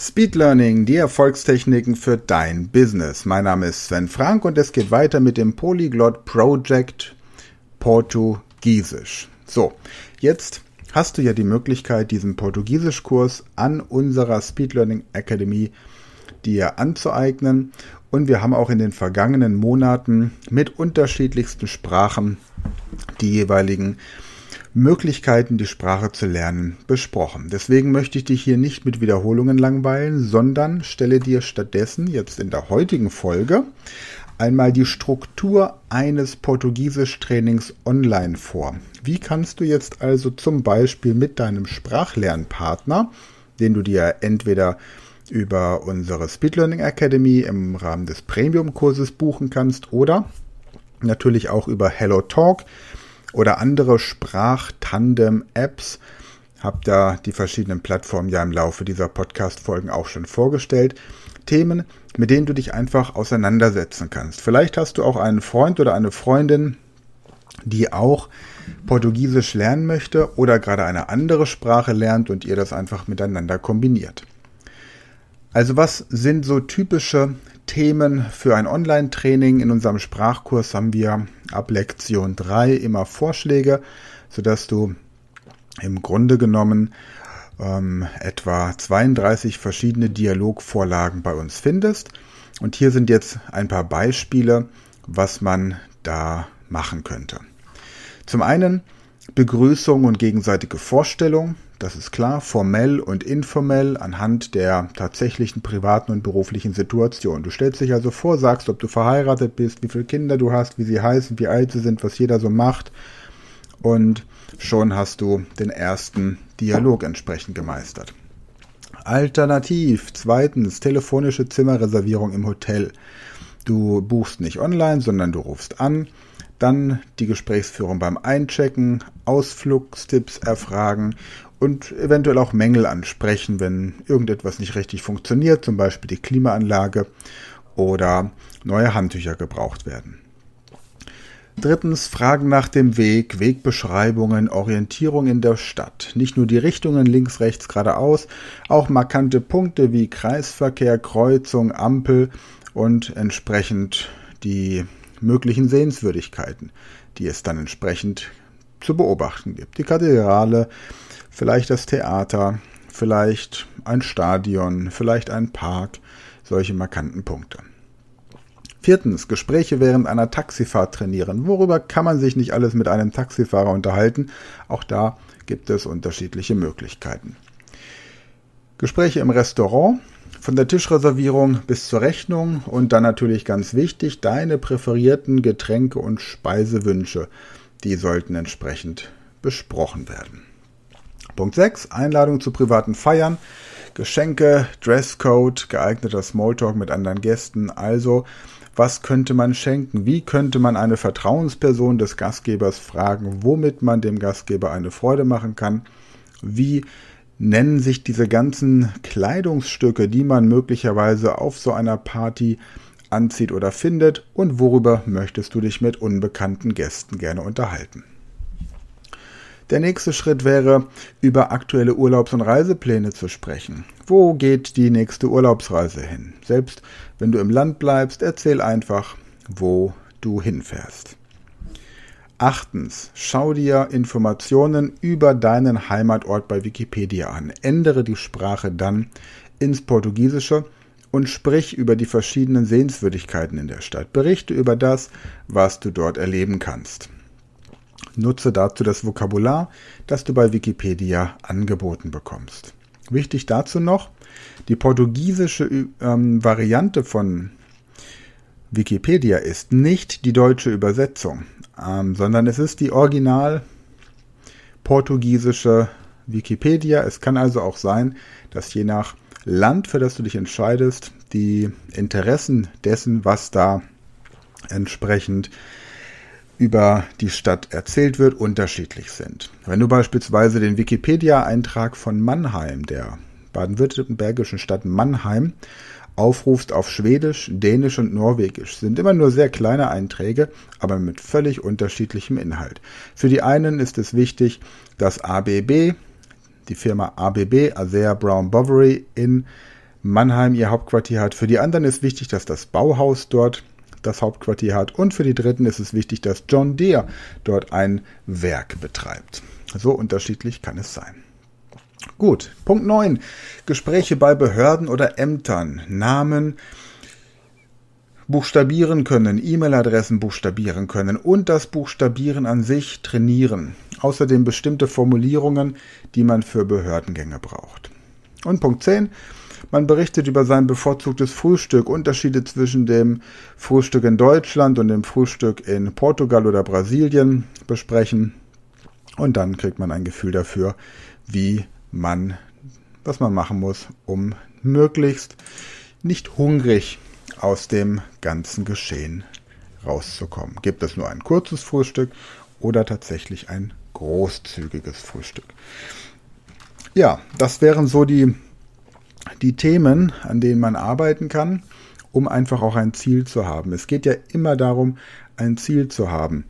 Speed Learning, die Erfolgstechniken für dein Business. Mein Name ist Sven Frank und es geht weiter mit dem Polyglot Project Portugiesisch. So, jetzt hast du ja die Möglichkeit, diesen Portugiesischkurs an unserer Speed Learning Academy dir anzueignen. Und wir haben auch in den vergangenen Monaten mit unterschiedlichsten Sprachen die jeweiligen Möglichkeiten, die Sprache zu lernen, besprochen. Deswegen möchte ich dich hier nicht mit Wiederholungen langweilen, sondern stelle dir stattdessen jetzt in der heutigen Folge einmal die Struktur eines Portugiesisch-Trainings online vor. Wie kannst du jetzt also zum Beispiel mit deinem Sprachlernpartner, den du dir entweder über unsere Speed Learning Academy im Rahmen des Premium-Kurses buchen kannst oder natürlich auch über Hello Talk oder andere Sprachtandem-Apps. Hab da die verschiedenen Plattformen ja im Laufe dieser Podcast-Folgen auch schon vorgestellt. Themen, mit denen du dich einfach auseinandersetzen kannst. Vielleicht hast du auch einen Freund oder eine Freundin, die auch Portugiesisch lernen möchte oder gerade eine andere Sprache lernt und ihr das einfach miteinander kombiniert. Also was sind so typische Themen für ein Online-Training. In unserem Sprachkurs haben wir ab Lektion 3 immer Vorschläge, sodass du im Grunde genommen ähm, etwa 32 verschiedene Dialogvorlagen bei uns findest. Und hier sind jetzt ein paar Beispiele, was man da machen könnte. Zum einen Begrüßung und gegenseitige Vorstellung. Das ist klar, formell und informell anhand der tatsächlichen privaten und beruflichen Situation. Du stellst dich also vor, sagst, ob du verheiratet bist, wie viele Kinder du hast, wie sie heißen, wie alt sie sind, was jeder so macht. Und schon hast du den ersten Dialog entsprechend gemeistert. Alternativ, zweitens, telefonische Zimmerreservierung im Hotel. Du buchst nicht online, sondern du rufst an dann die Gesprächsführung beim Einchecken, Ausflugstipps erfragen und eventuell auch Mängel ansprechen, wenn irgendetwas nicht richtig funktioniert, zum Beispiel die Klimaanlage oder neue Handtücher gebraucht werden. Drittens Fragen nach dem Weg, Wegbeschreibungen, Orientierung in der Stadt. Nicht nur die Richtungen links, rechts, geradeaus, auch markante Punkte wie Kreisverkehr, Kreuzung, Ampel und entsprechend die möglichen Sehenswürdigkeiten, die es dann entsprechend zu beobachten gibt. Die Kathedrale, vielleicht das Theater, vielleicht ein Stadion, vielleicht ein Park, solche markanten Punkte. Viertens, Gespräche während einer Taxifahrt trainieren. Worüber kann man sich nicht alles mit einem Taxifahrer unterhalten? Auch da gibt es unterschiedliche Möglichkeiten. Gespräche im Restaurant, von der Tischreservierung bis zur Rechnung und dann natürlich ganz wichtig, deine präferierten Getränke und Speisewünsche. Die sollten entsprechend besprochen werden. Punkt 6. Einladung zu privaten Feiern. Geschenke, Dresscode, geeigneter Smalltalk mit anderen Gästen. Also, was könnte man schenken? Wie könnte man eine Vertrauensperson des Gastgebers fragen, womit man dem Gastgeber eine Freude machen kann? Wie nennen sich diese ganzen Kleidungsstücke, die man möglicherweise auf so einer Party anzieht oder findet und worüber möchtest du dich mit unbekannten Gästen gerne unterhalten. Der nächste Schritt wäre, über aktuelle Urlaubs- und Reisepläne zu sprechen. Wo geht die nächste Urlaubsreise hin? Selbst wenn du im Land bleibst, erzähl einfach, wo du hinfährst. Achtens, schau dir Informationen über deinen Heimatort bei Wikipedia an. Ändere die Sprache dann ins Portugiesische und sprich über die verschiedenen Sehenswürdigkeiten in der Stadt. Berichte über das, was du dort erleben kannst. Nutze dazu das Vokabular, das du bei Wikipedia angeboten bekommst. Wichtig dazu noch, die portugiesische ähm, Variante von Wikipedia ist nicht die deutsche Übersetzung ähm, sondern es ist die original portugiesische Wikipedia. Es kann also auch sein, dass je nach Land, für das du dich entscheidest, die Interessen dessen, was da entsprechend über die Stadt erzählt wird, unterschiedlich sind. Wenn du beispielsweise den Wikipedia-Eintrag von Mannheim, der baden-württembergischen Stadt Mannheim, aufrufst auf Schwedisch, Dänisch und Norwegisch. Sind immer nur sehr kleine Einträge, aber mit völlig unterschiedlichem Inhalt. Für die einen ist es wichtig, dass ABB, die Firma ABB, Azea Brown Bovary in Mannheim ihr Hauptquartier hat. Für die anderen ist wichtig, dass das Bauhaus dort das Hauptquartier hat. Und für die Dritten ist es wichtig, dass John Deere dort ein Werk betreibt. So unterschiedlich kann es sein. Gut, Punkt 9. Gespräche bei Behörden oder Ämtern. Namen buchstabieren können, E-Mail-Adressen buchstabieren können und das Buchstabieren an sich trainieren. Außerdem bestimmte Formulierungen, die man für Behördengänge braucht. Und Punkt 10. Man berichtet über sein bevorzugtes Frühstück, Unterschiede zwischen dem Frühstück in Deutschland und dem Frühstück in Portugal oder Brasilien besprechen. Und dann kriegt man ein Gefühl dafür, wie man, was man machen muss, um möglichst nicht hungrig aus dem ganzen Geschehen rauszukommen. Gibt es nur ein kurzes Frühstück oder tatsächlich ein großzügiges Frühstück? Ja, das wären so die, die Themen, an denen man arbeiten kann, um einfach auch ein Ziel zu haben. Es geht ja immer darum, ein Ziel zu haben.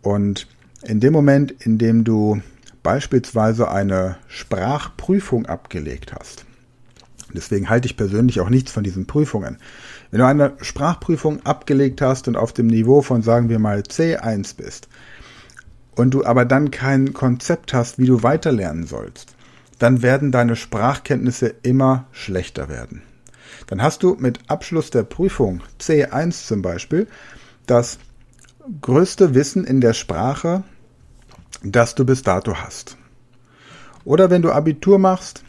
Und in dem Moment, in dem du beispielsweise eine Sprachprüfung abgelegt hast, deswegen halte ich persönlich auch nichts von diesen Prüfungen. Wenn du eine Sprachprüfung abgelegt hast und auf dem Niveau von, sagen wir mal, C1 bist, und du aber dann kein Konzept hast, wie du weiterlernen sollst, dann werden deine Sprachkenntnisse immer schlechter werden. Dann hast du mit Abschluss der Prüfung C1 zum Beispiel das größte Wissen in der Sprache, das du bis dato hast. Oder wenn du Abitur machst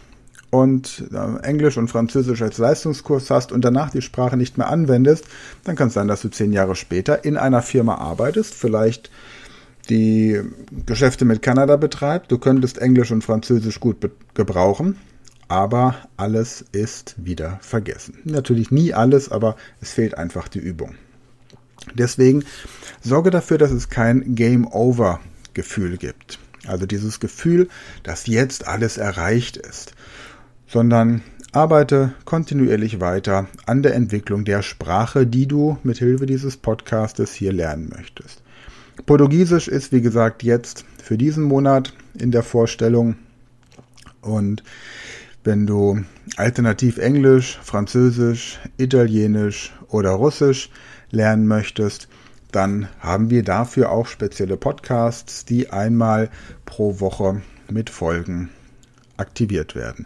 und äh, Englisch und Französisch als Leistungskurs hast und danach die Sprache nicht mehr anwendest, dann kann es sein, dass du zehn Jahre später in einer Firma arbeitest, vielleicht die Geschäfte mit Kanada betreibt. Du könntest Englisch und Französisch gut gebrauchen, aber alles ist wieder vergessen. Natürlich nie alles, aber es fehlt einfach die Übung. Deswegen sorge dafür, dass es kein Game Over Gefühl gibt. Also dieses Gefühl, dass jetzt alles erreicht ist sondern arbeite kontinuierlich weiter an der Entwicklung der Sprache, die du mit Hilfe dieses Podcastes hier lernen möchtest. Portugiesisch ist, wie gesagt, jetzt für diesen Monat in der Vorstellung und wenn du alternativ Englisch, Französisch, Italienisch oder Russisch lernen möchtest, dann haben wir dafür auch spezielle Podcasts, die einmal pro Woche mit Folgen aktiviert werden.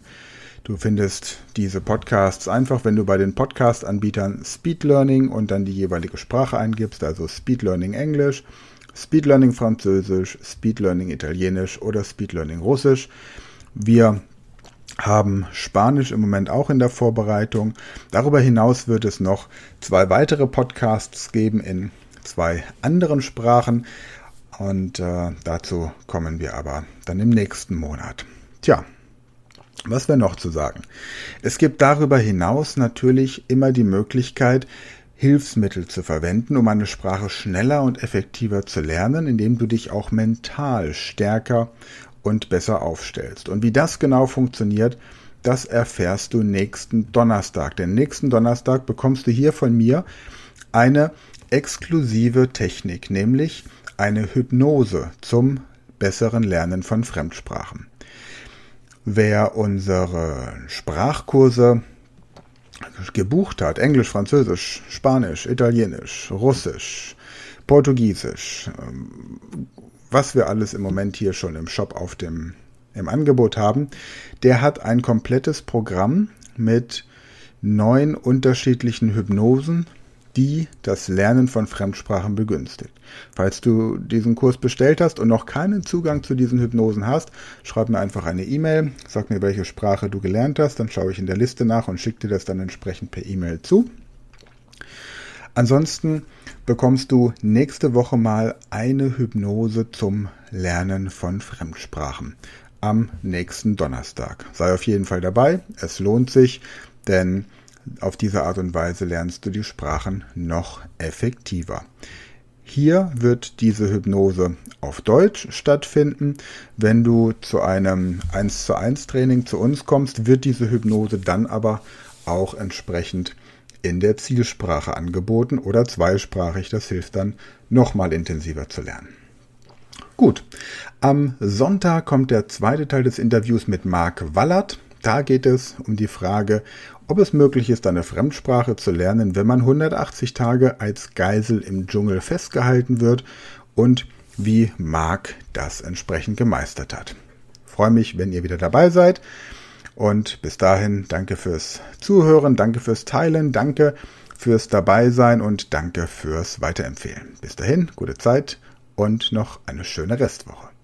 Du findest diese Podcasts einfach, wenn du bei den Podcast-Anbietern Speed Learning und dann die jeweilige Sprache eingibst, also Speed Learning Englisch, Speed Learning Französisch, Speed Learning Italienisch oder Speed Learning Russisch. Wir haben Spanisch im Moment auch in der Vorbereitung. Darüber hinaus wird es noch zwei weitere Podcasts geben in zwei anderen Sprachen. Und äh, dazu kommen wir aber dann im nächsten Monat. Tja, was wäre noch zu sagen? Es gibt darüber hinaus natürlich immer die Möglichkeit, Hilfsmittel zu verwenden, um eine Sprache schneller und effektiver zu lernen, indem du dich auch mental stärker und besser aufstellst. Und wie das genau funktioniert, das erfährst du nächsten Donnerstag. Denn nächsten Donnerstag bekommst du hier von mir eine exklusive Technik, nämlich eine Hypnose zum besseren Lernen von Fremdsprachen. Wer unsere Sprachkurse gebucht hat, Englisch, Französisch, Spanisch, Italienisch, Russisch, Portugiesisch, ähm, was wir alles im Moment hier schon im Shop auf dem im Angebot haben, der hat ein komplettes Programm mit neun unterschiedlichen Hypnosen die das Lernen von Fremdsprachen begünstigt. Falls du diesen Kurs bestellt hast und noch keinen Zugang zu diesen Hypnosen hast, schreib mir einfach eine E-Mail, sag mir, welche Sprache du gelernt hast, dann schaue ich in der Liste nach und schicke dir das dann entsprechend per E-Mail zu. Ansonsten bekommst du nächste Woche mal eine Hypnose zum Lernen von Fremdsprachen am nächsten Donnerstag. Sei auf jeden Fall dabei, es lohnt sich, denn auf diese Art und Weise lernst du die Sprachen noch effektiver. Hier wird diese Hypnose auf Deutsch stattfinden. Wenn du zu einem 1 zu 1 Training zu uns kommst, wird diese Hypnose dann aber auch entsprechend in der Zielsprache angeboten oder zweisprachig. Das hilft dann nochmal intensiver zu lernen. Gut, am Sonntag kommt der zweite Teil des Interviews mit Marc Wallert. Da geht es um die Frage, ob es möglich ist, eine Fremdsprache zu lernen, wenn man 180 Tage als Geisel im Dschungel festgehalten wird und wie Mark das entsprechend gemeistert hat. Ich freue mich, wenn ihr wieder dabei seid. Und bis dahin danke fürs Zuhören, danke fürs Teilen, danke fürs Dabeisein und danke fürs Weiterempfehlen. Bis dahin, gute Zeit und noch eine schöne Restwoche.